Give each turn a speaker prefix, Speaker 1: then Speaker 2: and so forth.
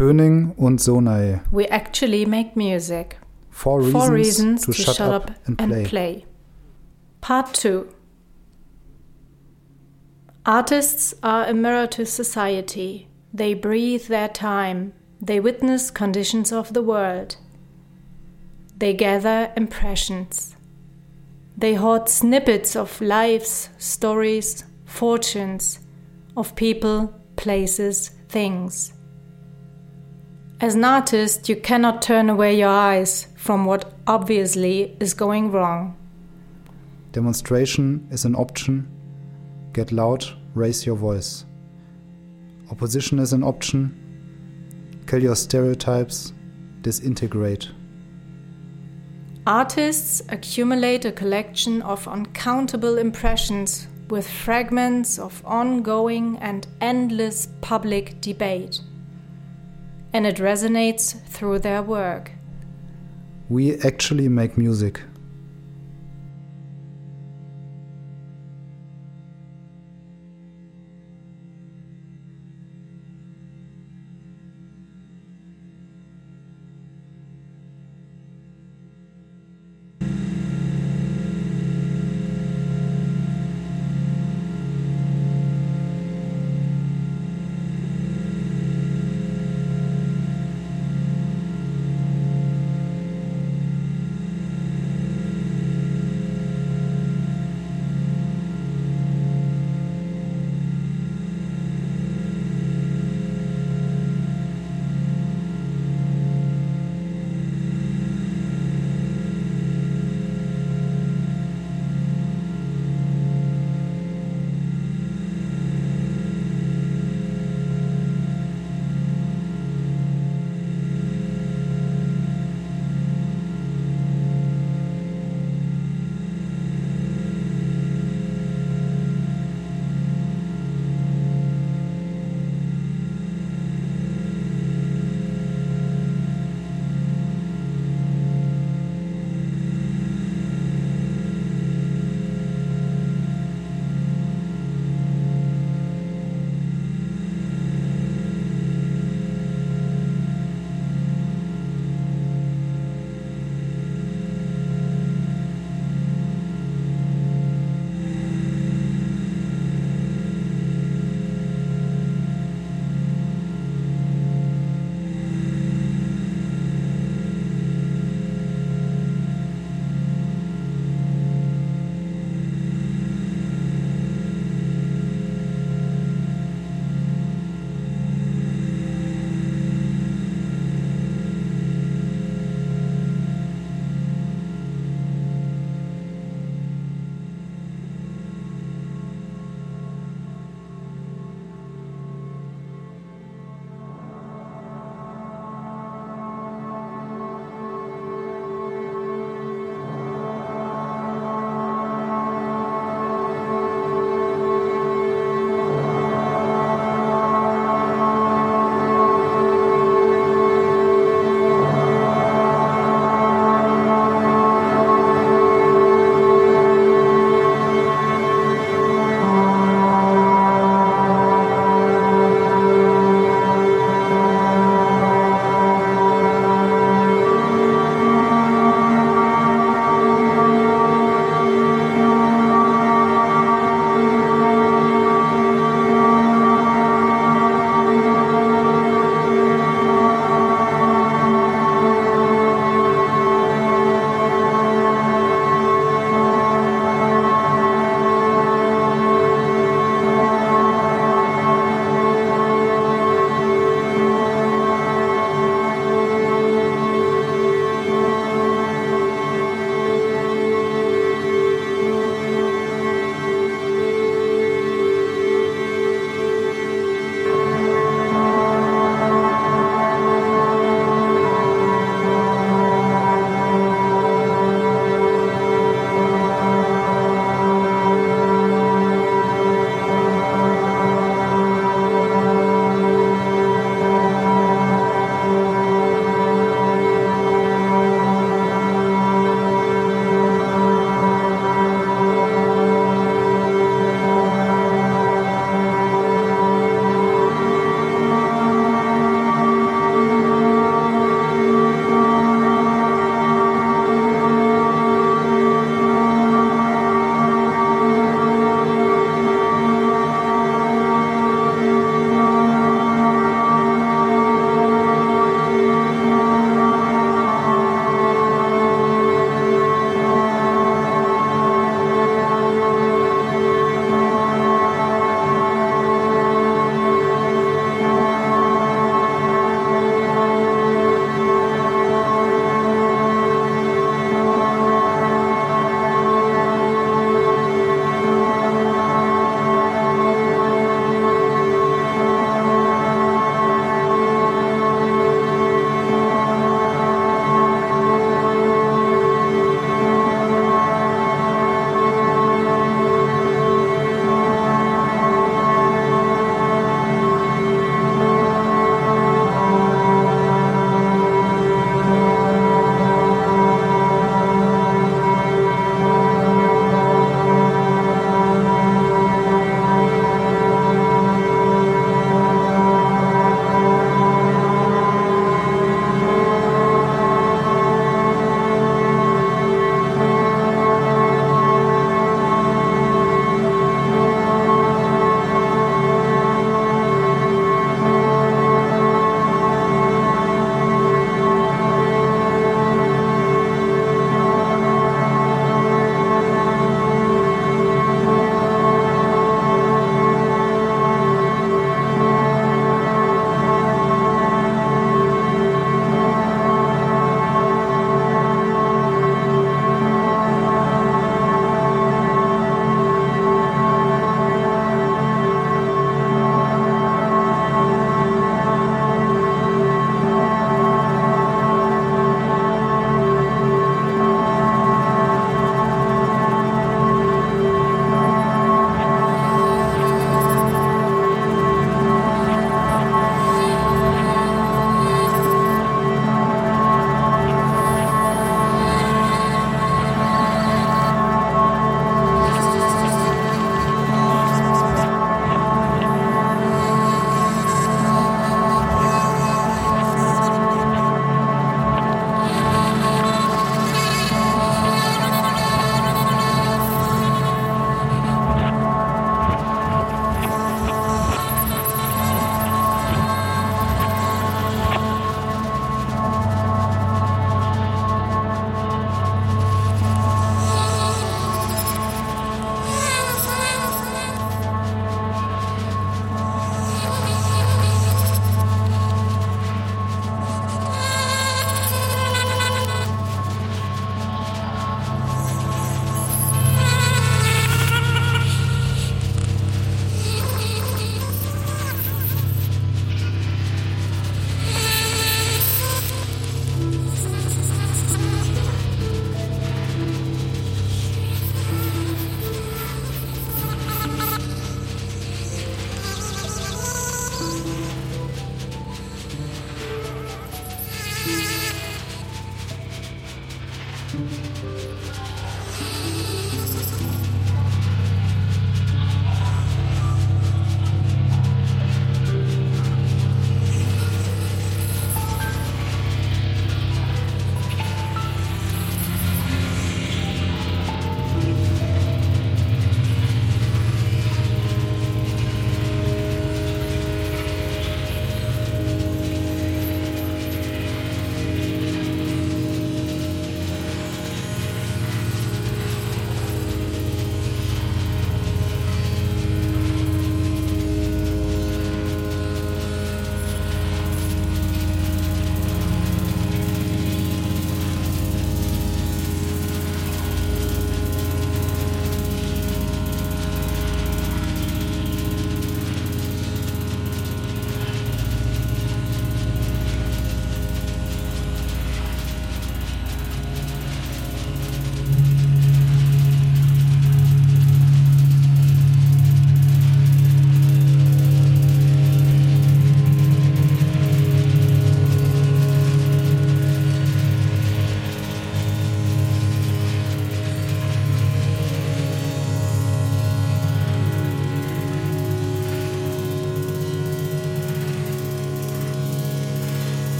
Speaker 1: Höning und Sonai.
Speaker 2: We actually make music.
Speaker 1: Four reasons,
Speaker 2: Four reasons
Speaker 1: to, shut, up, and play.
Speaker 2: play. Part 2 Artists are a mirror to society. They breathe their time. They witness conditions of the world. They gather impressions. They hoard snippets of lives, stories, fortunes, of people, places, things. As an artist, you cannot turn away your eyes from what obviously is going wrong.
Speaker 1: Demonstration is an option. Get loud, raise your voice. Opposition is an option. Kill your stereotypes, disintegrate.
Speaker 2: Artists accumulate a collection of uncountable impressions with fragments of ongoing and endless public debate. And it resonates through their work.
Speaker 1: We actually make music.